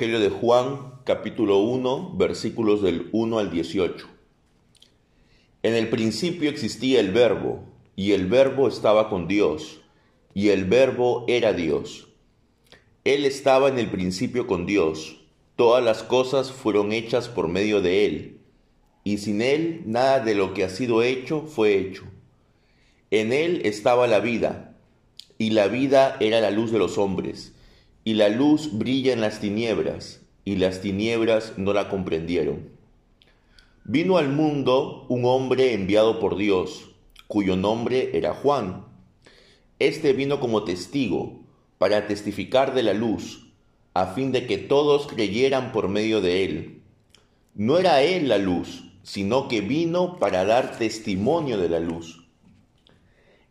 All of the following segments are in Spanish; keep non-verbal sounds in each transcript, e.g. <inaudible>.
Evangelio de Juan, capítulo 1, versículos del 1 al 18. En el principio existía el verbo, y el verbo estaba con Dios, y el verbo era Dios. Él estaba en el principio con Dios. Todas las cosas fueron hechas por medio de Él, y sin Él nada de lo que ha sido hecho fue hecho. En Él estaba la vida, y la vida era la luz de los hombres y la luz brilla en las tinieblas, y las tinieblas no la comprendieron. Vino al mundo un hombre enviado por Dios, cuyo nombre era Juan. Este vino como testigo, para testificar de la luz, a fin de que todos creyeran por medio de él. No era él la luz, sino que vino para dar testimonio de la luz.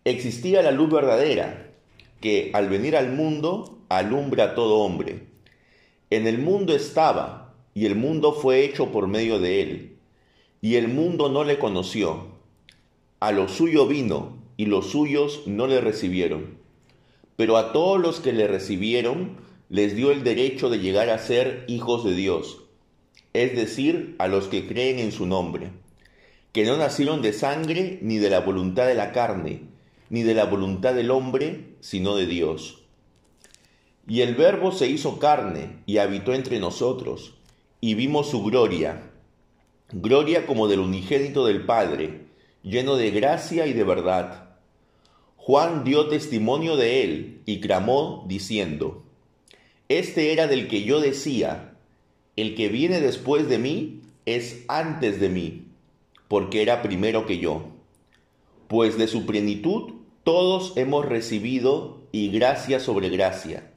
Existía la luz verdadera, que al venir al mundo alumbra a todo hombre. En el mundo estaba, y el mundo fue hecho por medio de él, y el mundo no le conoció. A lo suyo vino, y los suyos no le recibieron. Pero a todos los que le recibieron, les dio el derecho de llegar a ser hijos de Dios, es decir, a los que creen en su nombre, que no nacieron de sangre, ni de la voluntad de la carne, ni de la voluntad del hombre, sino de Dios. Y el Verbo se hizo carne y habitó entre nosotros, y vimos su gloria, gloria como del unigénito del Padre, lleno de gracia y de verdad. Juan dio testimonio de él y clamó diciendo, Este era del que yo decía, el que viene después de mí es antes de mí, porque era primero que yo. Pues de su plenitud todos hemos recibido y gracia sobre gracia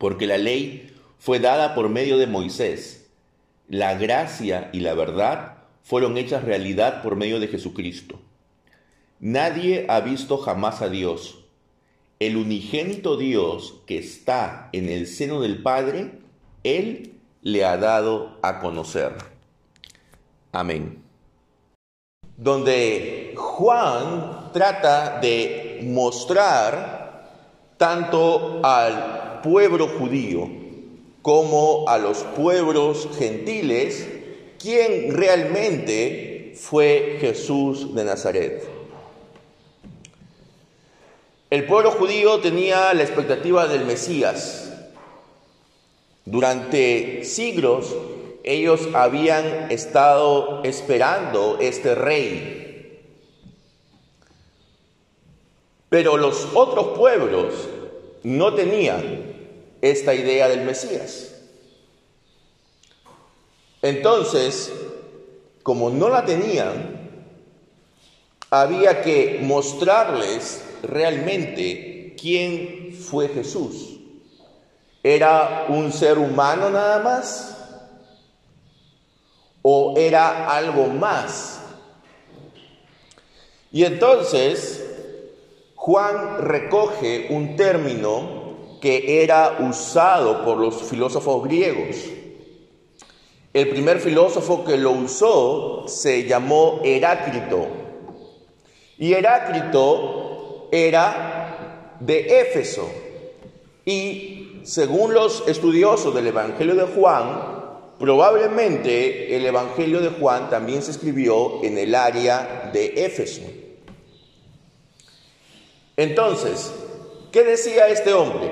porque la ley fue dada por medio de Moisés. La gracia y la verdad fueron hechas realidad por medio de Jesucristo. Nadie ha visto jamás a Dios. El unigénito Dios que está en el seno del Padre, Él le ha dado a conocer. Amén. Donde Juan trata de mostrar tanto al pueblo judío como a los pueblos gentiles quién realmente fue Jesús de Nazaret. El pueblo judío tenía la expectativa del Mesías. Durante siglos ellos habían estado esperando este rey. Pero los otros pueblos no tenían esta idea del Mesías. Entonces, como no la tenían, había que mostrarles realmente quién fue Jesús. ¿Era un ser humano nada más? ¿O era algo más? Y entonces Juan recoge un término que era usado por los filósofos griegos. El primer filósofo que lo usó se llamó Heráclito. Y Heráclito era de Éfeso. Y según los estudiosos del Evangelio de Juan, probablemente el Evangelio de Juan también se escribió en el área de Éfeso. Entonces, ¿qué decía este hombre?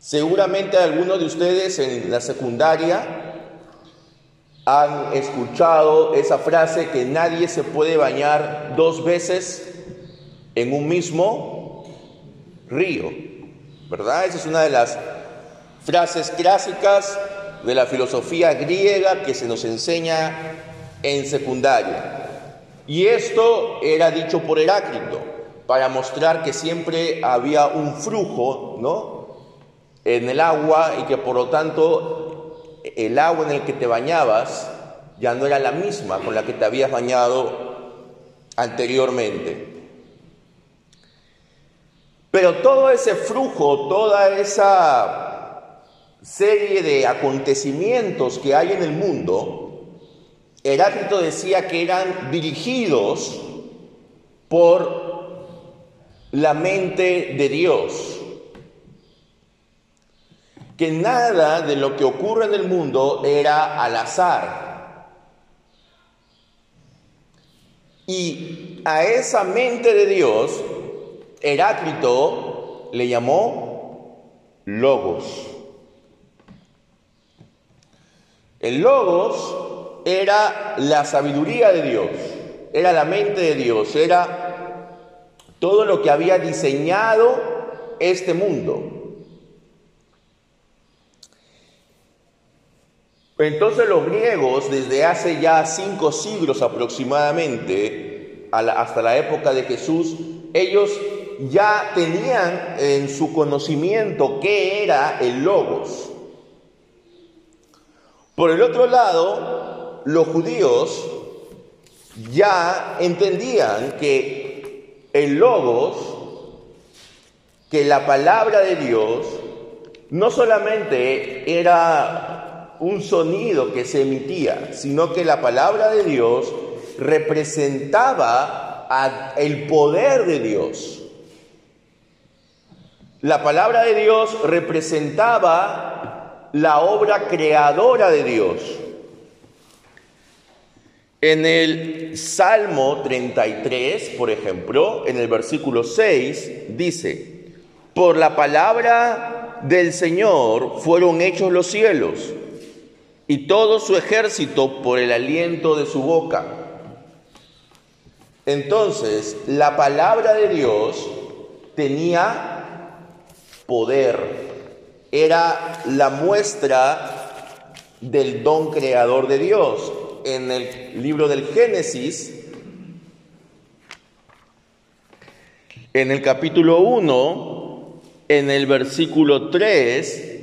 Seguramente algunos de ustedes en la secundaria han escuchado esa frase que nadie se puede bañar dos veces en un mismo río, ¿verdad? Esa es una de las frases clásicas de la filosofía griega que se nos enseña en secundaria. Y esto era dicho por Heráclito para mostrar que siempre había un flujo, ¿no? en el agua y que por lo tanto el agua en el que te bañabas ya no era la misma con la que te habías bañado anteriormente. Pero todo ese flujo, toda esa serie de acontecimientos que hay en el mundo, Heráclito decía que eran dirigidos por la mente de Dios. que nada de lo que ocurre en el mundo era al azar. Y a esa mente de Dios, Heráclito le llamó Logos. El Logos era la sabiduría de Dios, era la mente de Dios, era todo lo que había diseñado este mundo. Entonces los griegos, desde hace ya cinco siglos aproximadamente, hasta la época de Jesús, ellos ya tenían en su conocimiento qué era el logos. Por el otro lado, los judíos ya entendían que el logos, que la palabra de Dios, no solamente era un sonido que se emitía, sino que la palabra de Dios representaba el poder de Dios. La palabra de Dios representaba la obra creadora de Dios. En el Salmo 33, por ejemplo, en el versículo 6, dice, por la palabra del Señor fueron hechos los cielos y todo su ejército por el aliento de su boca. Entonces, la palabra de Dios tenía poder, era la muestra del don creador de Dios. En el libro del Génesis, en el capítulo 1, en el versículo 3,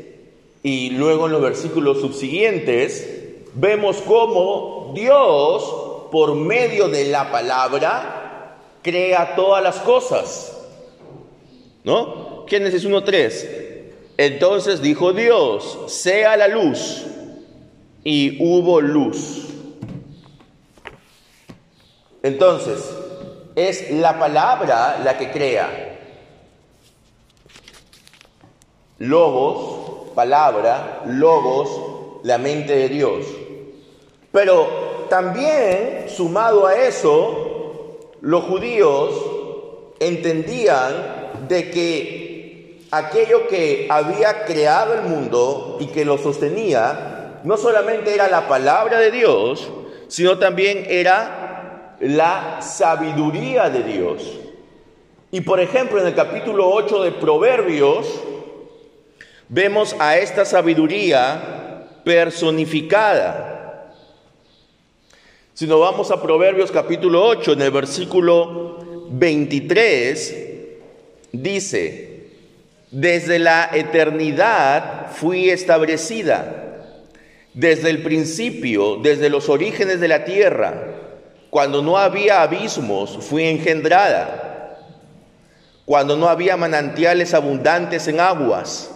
y luego en los versículos subsiguientes vemos cómo Dios, por medio de la palabra, crea todas las cosas. ¿No? Génesis 1.3. Entonces dijo Dios, sea la luz, y hubo luz. Entonces, es la palabra la que crea. Lobos palabra, logos, la mente de Dios. Pero también, sumado a eso, los judíos entendían de que aquello que había creado el mundo y que lo sostenía, no solamente era la palabra de Dios, sino también era la sabiduría de Dios. Y por ejemplo, en el capítulo 8 de Proverbios, vemos a esta sabiduría personificada. Si nos vamos a Proverbios capítulo 8, en el versículo 23, dice, desde la eternidad fui establecida, desde el principio, desde los orígenes de la tierra, cuando no había abismos, fui engendrada, cuando no había manantiales abundantes en aguas.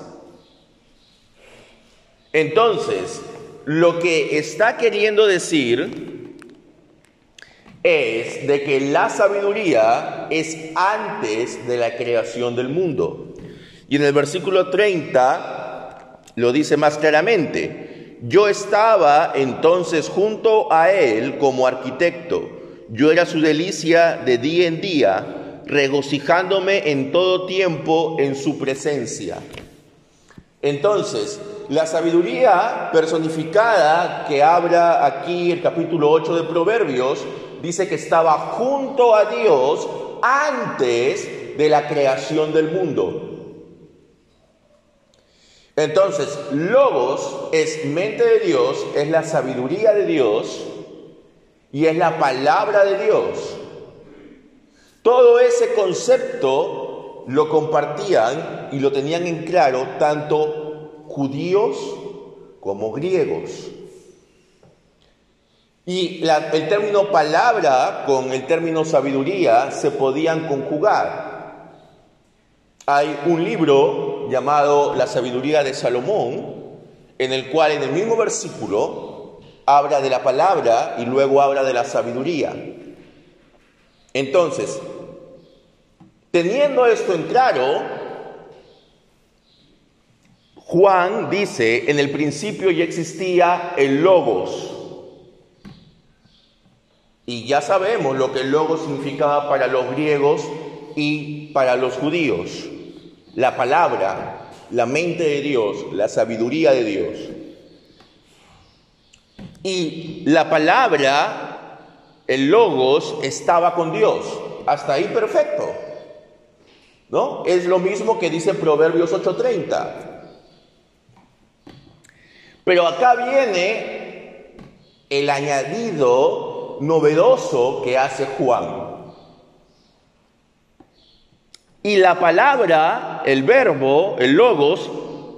Entonces, lo que está queriendo decir es de que la sabiduría es antes de la creación del mundo. Y en el versículo 30 lo dice más claramente, yo estaba entonces junto a él como arquitecto, yo era su delicia de día en día, regocijándome en todo tiempo en su presencia. Entonces, la sabiduría personificada que habla aquí el capítulo 8 de Proverbios dice que estaba junto a Dios antes de la creación del mundo. Entonces, logos es mente de Dios, es la sabiduría de Dios y es la palabra de Dios. Todo ese concepto lo compartían y lo tenían en claro tanto judíos como griegos. Y el término palabra con el término sabiduría se podían conjugar. Hay un libro llamado La sabiduría de Salomón, en el cual en el mismo versículo habla de la palabra y luego habla de la sabiduría. Entonces, teniendo esto en claro, Juan dice, en el principio ya existía el logos. Y ya sabemos lo que el logos significaba para los griegos y para los judíos. La palabra, la mente de Dios, la sabiduría de Dios. Y la palabra, el logos, estaba con Dios. Hasta ahí perfecto. ¿No? Es lo mismo que dice Proverbios 8:30. Pero acá viene el añadido novedoso que hace Juan. Y la palabra, el verbo, el logos,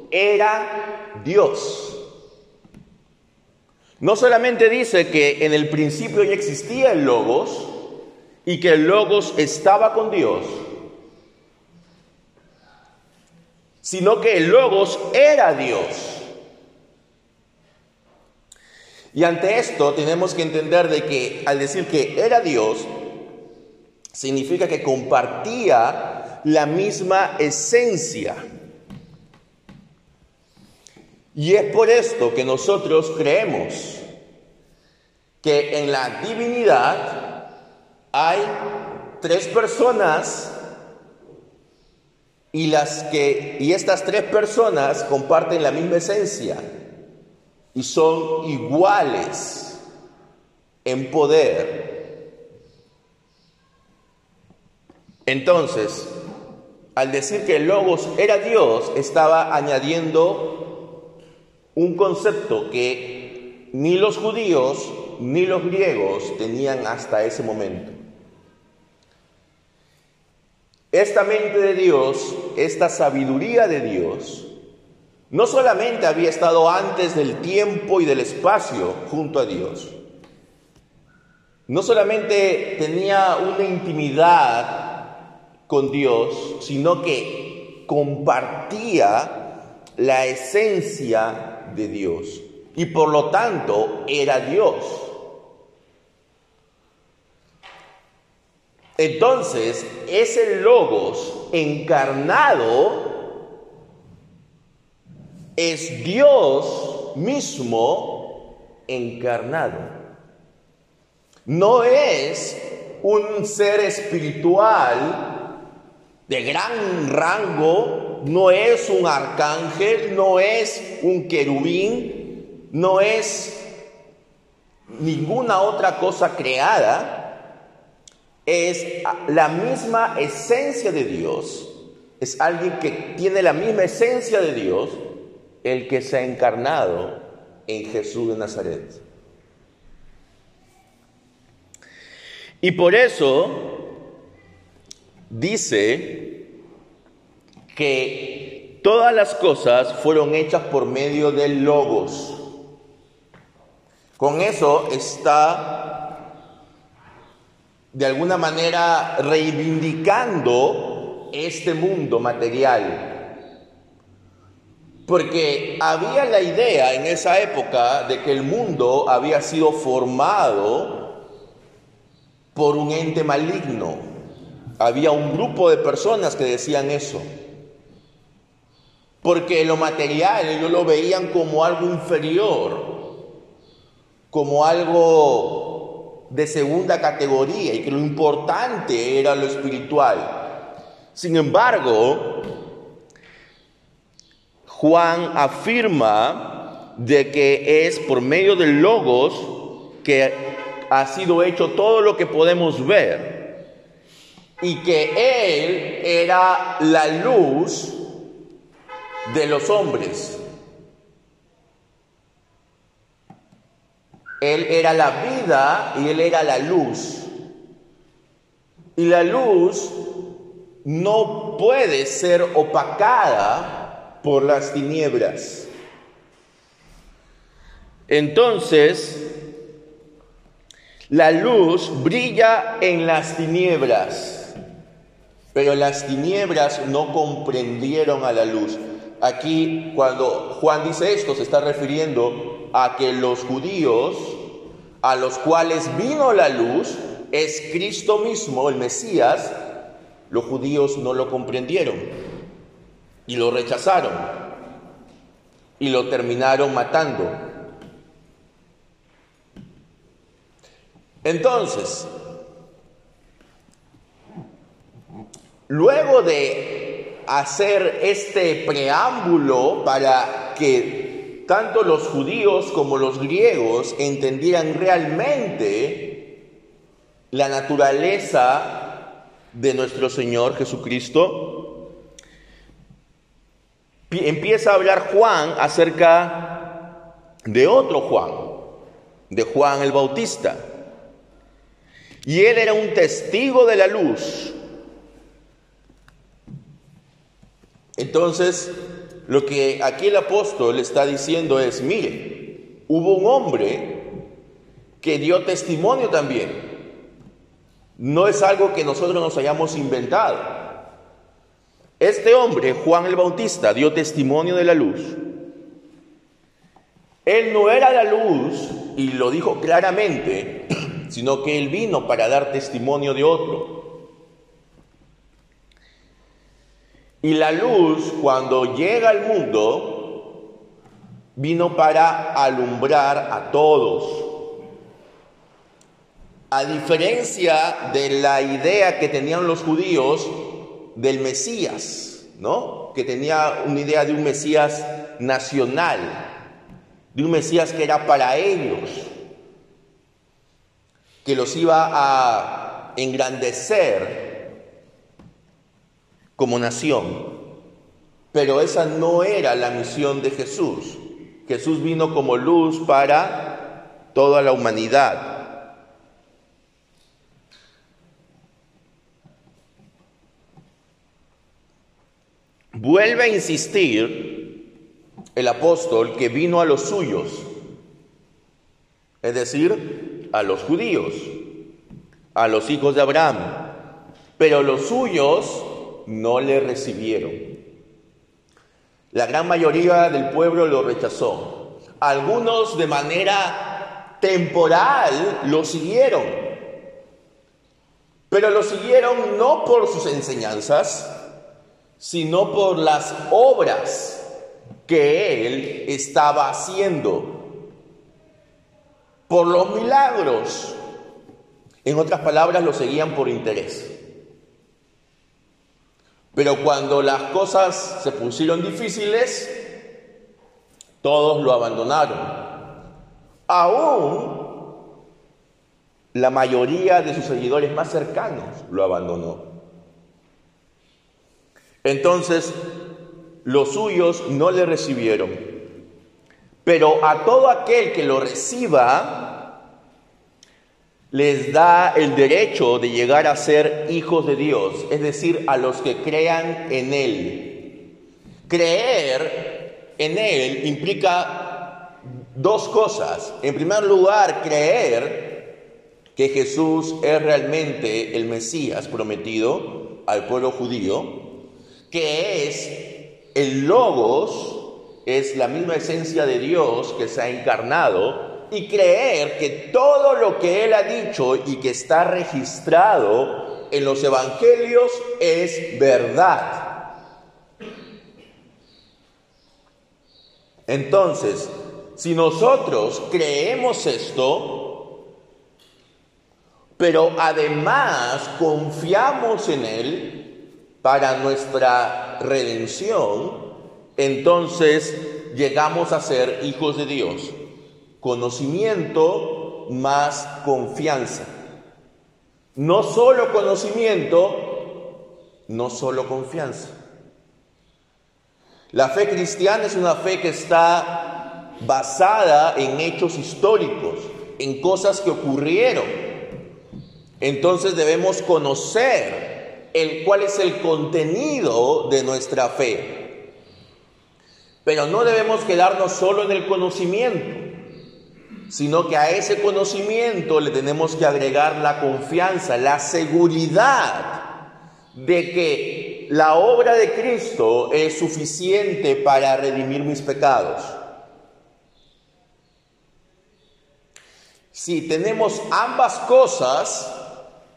era Dios. No solamente dice que en el principio ya existía el logos y que el logos estaba con Dios, sino que el logos era Dios. Y ante esto tenemos que entender de que al decir que era Dios, significa que compartía la misma esencia. Y es por esto que nosotros creemos que en la divinidad hay tres personas y las que y estas tres personas comparten la misma esencia y son iguales en poder. Entonces, al decir que el Logos era Dios, estaba añadiendo un concepto que ni los judíos ni los griegos tenían hasta ese momento. Esta mente de Dios, esta sabiduría de Dios, no solamente había estado antes del tiempo y del espacio junto a Dios, no solamente tenía una intimidad con Dios, sino que compartía la esencia de Dios y por lo tanto era Dios. Entonces, ese logos encarnado es Dios mismo encarnado. No es un ser espiritual de gran rango, no es un arcángel, no es un querubín, no es ninguna otra cosa creada, es la misma esencia de Dios, es alguien que tiene la misma esencia de Dios, el que se ha encarnado en Jesús de Nazaret. Y por eso dice que todas las cosas fueron hechas por medio del logos. Con eso está de alguna manera reivindicando este mundo material porque había la idea en esa época de que el mundo había sido formado por un ente maligno. Había un grupo de personas que decían eso. Porque lo material ellos lo veían como algo inferior, como algo de segunda categoría y que lo importante era lo espiritual. Sin embargo, Juan afirma de que es por medio del logos que ha sido hecho todo lo que podemos ver y que Él era la luz de los hombres. Él era la vida y Él era la luz. Y la luz no puede ser opacada por las tinieblas. Entonces, la luz brilla en las tinieblas, pero las tinieblas no comprendieron a la luz. Aquí, cuando Juan dice esto, se está refiriendo a que los judíos, a los cuales vino la luz, es Cristo mismo, el Mesías, los judíos no lo comprendieron y lo rechazaron. y lo terminaron matando. Entonces, luego de hacer este preámbulo para que tanto los judíos como los griegos entendieran realmente la naturaleza de nuestro Señor Jesucristo, empieza a hablar Juan acerca de otro Juan, de Juan el Bautista. Y él era un testigo de la luz. Entonces, lo que aquí el apóstol está diciendo es, mire, hubo un hombre que dio testimonio también. No es algo que nosotros nos hayamos inventado. Este hombre, Juan el Bautista, dio testimonio de la luz. Él no era la luz, y lo dijo claramente, <clears throat> sino que Él vino para dar testimonio de otro. Y la luz, cuando llega al mundo, vino para alumbrar a todos. A diferencia de la idea que tenían los judíos del Mesías, ¿no? Que tenía una idea de un Mesías nacional, de un Mesías que era para ellos que los iba a engrandecer como nación. Pero esa no era la misión de Jesús. Jesús vino como luz para toda la humanidad. Vuelve a insistir el apóstol que vino a los suyos, es decir, a los judíos, a los hijos de Abraham, pero los suyos no le recibieron. La gran mayoría del pueblo lo rechazó. Algunos de manera temporal lo siguieron, pero lo siguieron no por sus enseñanzas, sino por las obras que él estaba haciendo por los milagros. En otras palabras, lo seguían por interés. Pero cuando las cosas se pusieron difíciles, todos lo abandonaron. Aún la mayoría de sus seguidores más cercanos lo abandonó. Entonces, los suyos no le recibieron. Pero a todo aquel que lo reciba, les da el derecho de llegar a ser hijos de Dios, es decir, a los que crean en Él. Creer en Él implica dos cosas. En primer lugar, creer que Jesús es realmente el Mesías prometido al pueblo judío, que es el logos es la misma esencia de Dios que se ha encarnado y creer que todo lo que Él ha dicho y que está registrado en los evangelios es verdad. Entonces, si nosotros creemos esto, pero además confiamos en Él para nuestra redención, entonces llegamos a ser hijos de Dios. Conocimiento más confianza. No solo conocimiento, no solo confianza. La fe cristiana es una fe que está basada en hechos históricos, en cosas que ocurrieron. Entonces debemos conocer el cuál es el contenido de nuestra fe. Pero no debemos quedarnos solo en el conocimiento, sino que a ese conocimiento le tenemos que agregar la confianza, la seguridad de que la obra de Cristo es suficiente para redimir mis pecados. Si tenemos ambas cosas,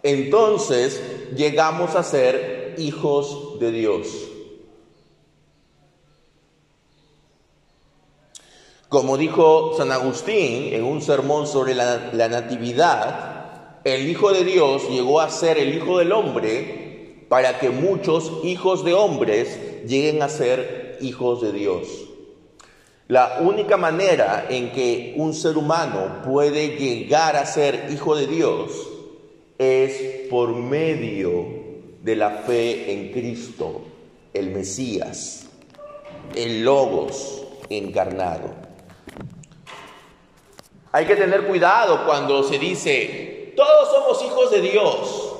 entonces llegamos a ser hijos de Dios. Como dijo San Agustín en un sermón sobre la, Natividad, el Hijo de Dios llegó a ser el Hijo del Hombre para que muchos hijos de hombres lleguen a ser hijos de Dios. La única manera en que un ser humano puede llegar a ser hijo de Dios es por medio de la fe en Cristo, el Mesías, el Logos encarnado. Hay que tener cuidado cuando se dice, todos somos hijos de Dios.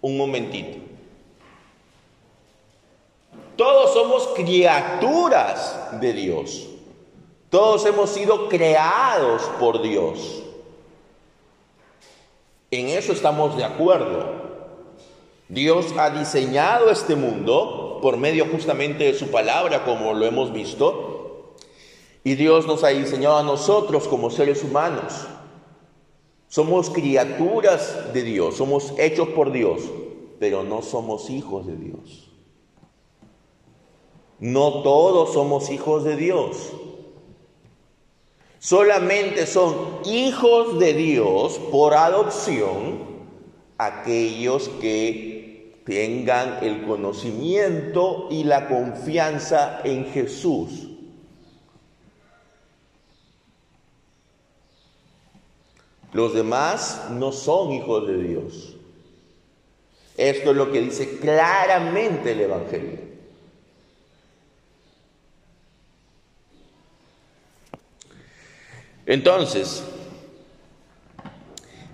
Un momentito. Todos somos criaturas de Dios. Todos hemos sido creados por Dios. En eso estamos de acuerdo. Dios ha diseñado este mundo por medio justamente de su palabra, como lo hemos visto. Y Dios nos ha diseñado a nosotros como seres humanos. Somos criaturas de Dios, somos hechos por Dios, pero no somos hijos de Dios. No todos somos hijos de Dios. Solamente son hijos de Dios por adopción aquellos que tengan el conocimiento y la confianza en Jesús. Los demás no son hijos de Dios. Esto es lo que dice claramente el Evangelio. Entonces,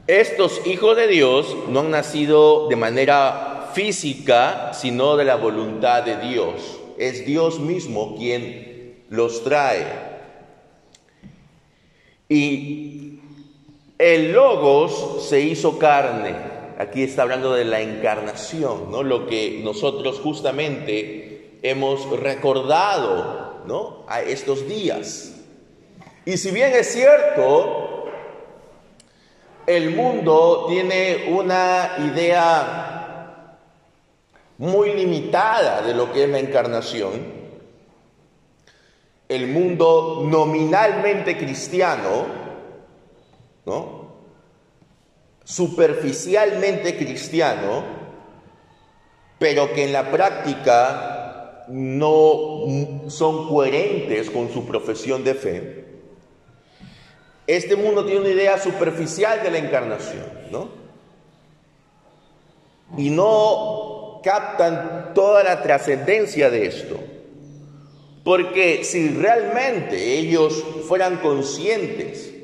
estos hijos de Dios no han nacido de manera física, sino de la voluntad de Dios. Es Dios mismo quien los trae. Y el logos se hizo carne. Aquí está hablando de la encarnación, ¿no? Lo que nosotros justamente hemos recordado, ¿no? A estos días. Y si bien es cierto, el mundo tiene una idea muy limitada de lo que es la encarnación, el mundo nominalmente cristiano, superficialmente cristiano, pero que en la práctica no son coherentes con su profesión de fe, este mundo tiene una idea superficial de la encarnación, ¿no? Y no captan toda la trascendencia de esto. Porque si realmente ellos fueran conscientes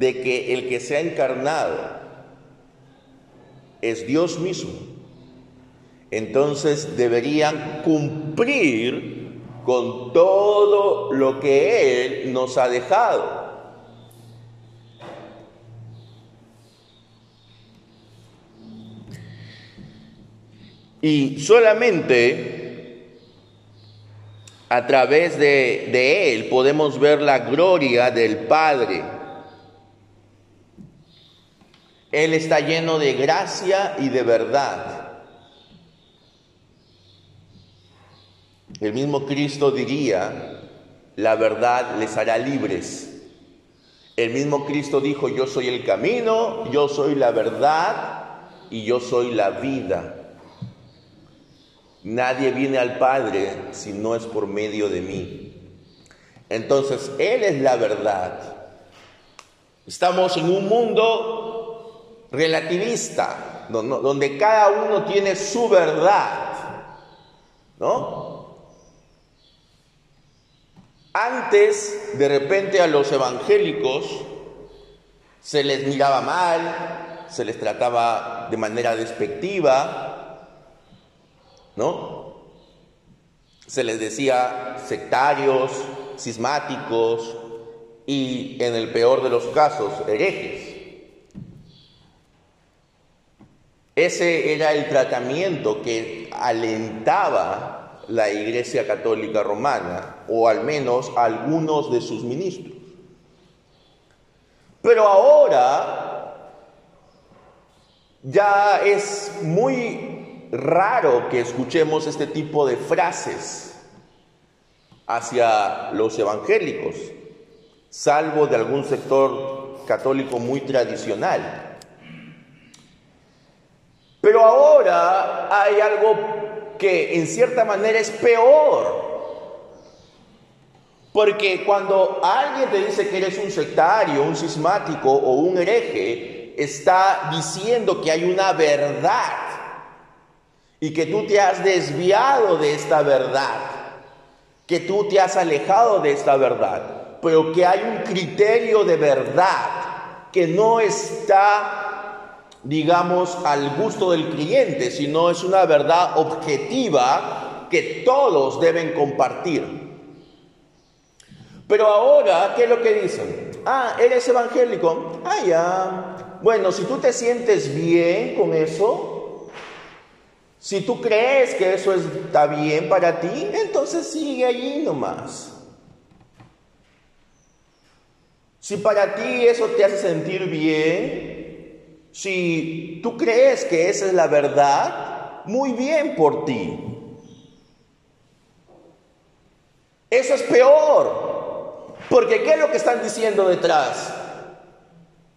de que el que se ha encarnado es Dios mismo, entonces deberían cumplir con todo lo que Él nos ha dejado. Y solamente a través de, Él podemos ver la gloria del Padre. Él está lleno de gracia y de verdad. El mismo Cristo diría, la verdad les hará libres. El mismo Cristo dijo, yo soy el camino, yo soy la verdad y yo soy la vida. Nadie viene al Padre si no es por medio de mí. Entonces, Él es la verdad. Estamos en un mundo relativista, donde cada uno tiene su verdad, ¿no? Antes, de repente a los evangélicos se les miraba mal, se les trataba de manera despectiva, ¿no? Se les decía sectarios, cismáticos y en el peor de los casos, herejes. Ese era el tratamiento que alentaba la Iglesia Católica Romana, o al menos algunos de sus ministros. Pero ahora ya es muy raro que escuchemos este tipo de frases. hacia los evangélicos, salvo de algún sector católico muy tradicional. Pero ahora hay algo que en cierta manera es peor. Porque cuando alguien te dice que eres un sectario, un cismático o un hereje, está diciendo que hay una verdad. Y que tú te has desviado de esta verdad, que tú te has alejado de esta verdad, pero que hay un criterio de verdad que no está, digamos, al gusto del cliente, sino es una verdad objetiva que todos deben compartir. Pero ahora, ¿qué es lo que dicen? Ah, eres evangélico. Ah, ya. Bueno, si tú te sientes bien con eso, si tú crees que eso está bien para ti, entonces sigue allí nomás. Si para ti eso te hace sentir bien, si tú crees que esa es la verdad, muy bien por ti. Eso es peor. Porque ¿qué es lo que están diciendo detrás?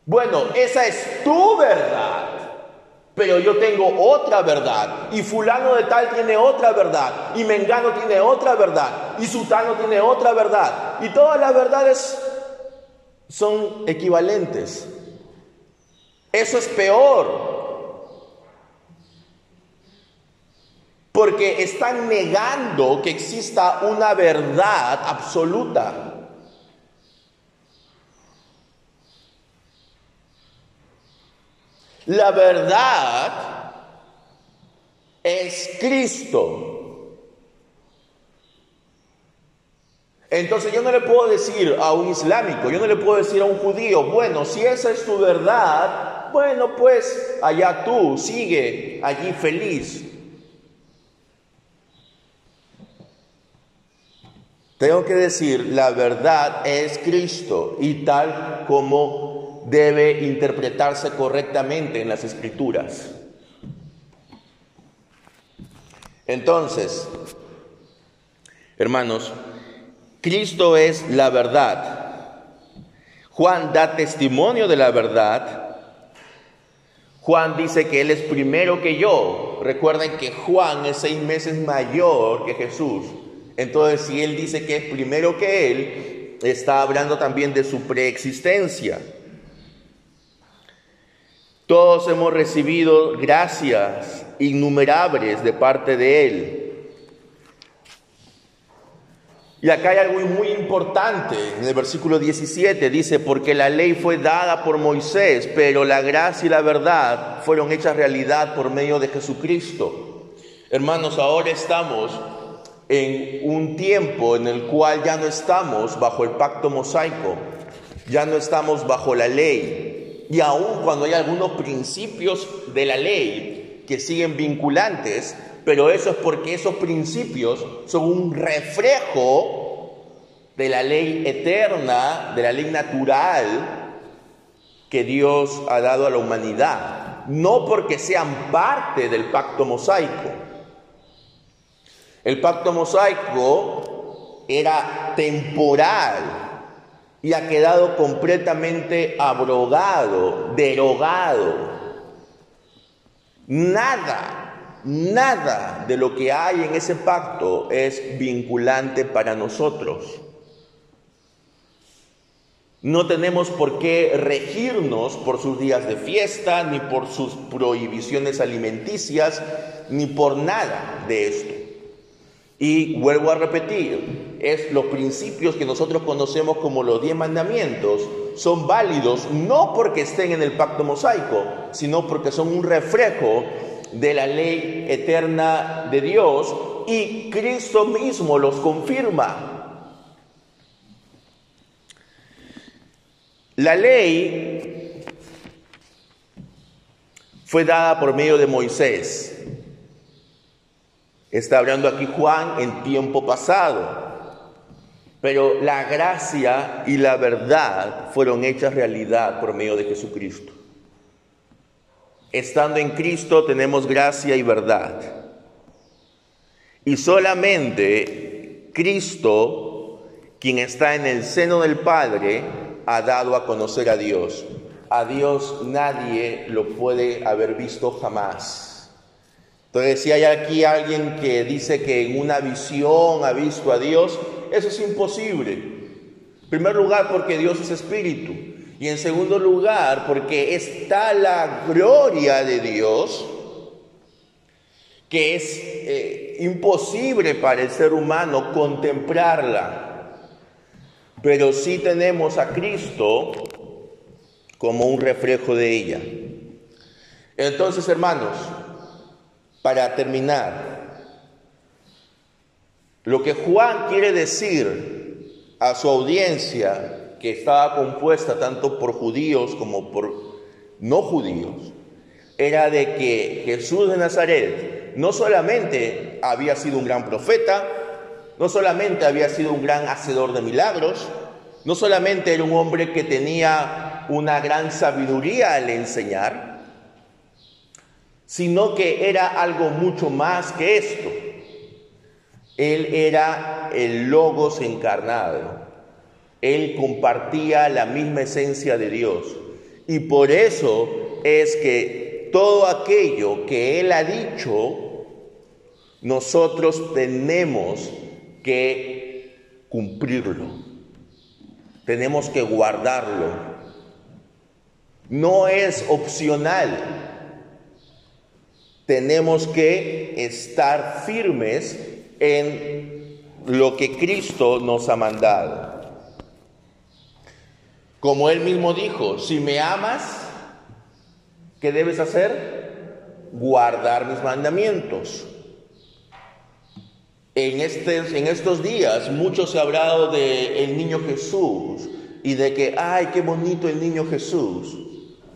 Bueno, esa es tu verdad, pero yo tengo otra verdad. Y fulano de tal tiene otra verdad. Y Mengano tiene otra verdad. Y Sutano tiene otra verdad. Y todas las verdades son equivalentes. Eso es peor. Porque están negando que exista una verdad absoluta. La verdad es Cristo. Entonces yo no le puedo decir a un islámico, yo no le puedo decir a un judío, bueno, si esa es tu verdad, bueno, pues allá tú, sigue allí feliz. Tengo que decir, la verdad es Cristo y tal como debe interpretarse correctamente en las escrituras. Entonces, hermanos, Cristo es la verdad. Juan da testimonio de la verdad. Juan dice que Él es primero que yo. Recuerden que Juan es seis meses mayor que Jesús. Entonces, si Él dice que es primero que Él, está hablando también de su preexistencia. Todos hemos recibido gracias innumerables de parte de Él. Y acá hay algo muy importante. En el versículo 17 dice, porque la ley fue dada por Moisés, pero la gracia y la verdad fueron hechas realidad por medio de Jesucristo. Hermanos, ahora estamos en un tiempo en el cual ya no estamos bajo el pacto mosaico, ya no estamos bajo la ley, y aun cuando hay algunos principios de la ley que siguen vinculantes, pero eso es porque esos principios son un reflejo de la ley eterna, de la ley natural que Dios ha dado a la humanidad, no porque sean parte del pacto mosaico. El pacto mosaico era temporal, y ha quedado completamente abrogado, derogado. Nada, nada de lo que hay en ese pacto es vinculante para nosotros. No tenemos por qué regirnos por sus días de fiesta, ni por sus prohibiciones alimenticias, ni por nada de esto. Y vuelvo a repetir, es los principios que nosotros conocemos como los diez mandamientos son válidos no porque estén en el pacto mosaico, sino porque son un reflejo de la ley eterna de Dios y Cristo mismo los confirma. La ley fue dada por medio de Moisés. Está hablando aquí Juan en tiempo pasado. Pero la gracia y la verdad fueron hechas realidad por medio de Jesucristo. Estando en Cristo tenemos gracia y verdad. Y solamente Cristo, quien está en el seno del Padre, ha dado a conocer a Dios. A Dios nadie lo puede haber visto jamás. Entonces, si hay aquí alguien que dice que en una visión ha visto a Dios, eso es imposible. En primer lugar, porque Dios es espíritu. Y en segundo lugar, porque está la gloria de Dios que es eh, imposible para el ser humano contemplarla. Pero sí tenemos a Cristo como un reflejo de ella. Entonces, hermanos, para terminar, lo que Juan quiere decir a su audiencia, que estaba compuesta tanto por judíos como por no judíos, era de que Jesús de Nazaret no solamente había sido un gran profeta, no solamente había sido un gran hacedor de milagros, no solamente era un hombre que tenía una gran sabiduría al enseñar, sino que era algo mucho más que esto. Él era el logos encarnado. Él compartía la misma esencia de Dios. Y por eso es que todo aquello que Él ha dicho nosotros tenemos que cumplirlo, tenemos que guardarlo. No es opcional. Tenemos que estar firmes en lo que Cristo nos ha mandado. Como él mismo dijo, si me amas, ¿qué debes hacer? Guardar mis mandamientos. En, este, en estos días mucho se ha hablado de el niño Jesús y de que, ay, qué bonito el niño Jesús.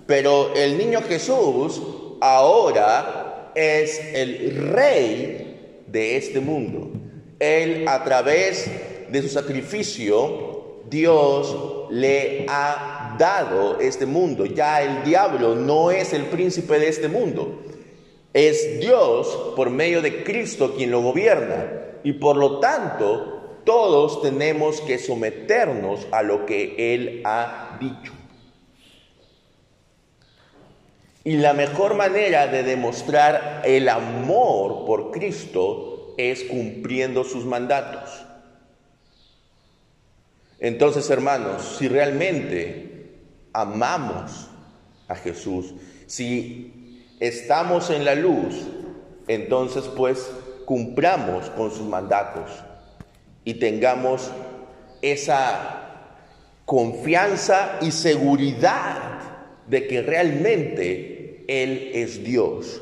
Pero el niño Jesús ahora es el rey de este mundo. Él a través de su sacrificio, Dios le ha dado este mundo. Ya el diablo no es el príncipe de este mundo. Es Dios por medio de Cristo quien lo gobierna y por lo tanto todos tenemos que someternos a lo que Él ha dicho. Y la mejor manera de demostrar el amor por Cristo es cumpliendo sus mandatos. Entonces, hermanos, si realmente amamos a Jesús, si estamos en la luz, entonces pues cumplamos con sus mandatos y tengamos esa confianza y seguridad de que realmente Él es Dios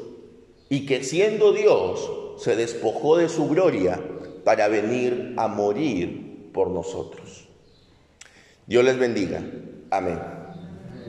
y que siendo Dios se despojó de su gloria para venir a morir por nosotros. Dios les bendiga. Amén.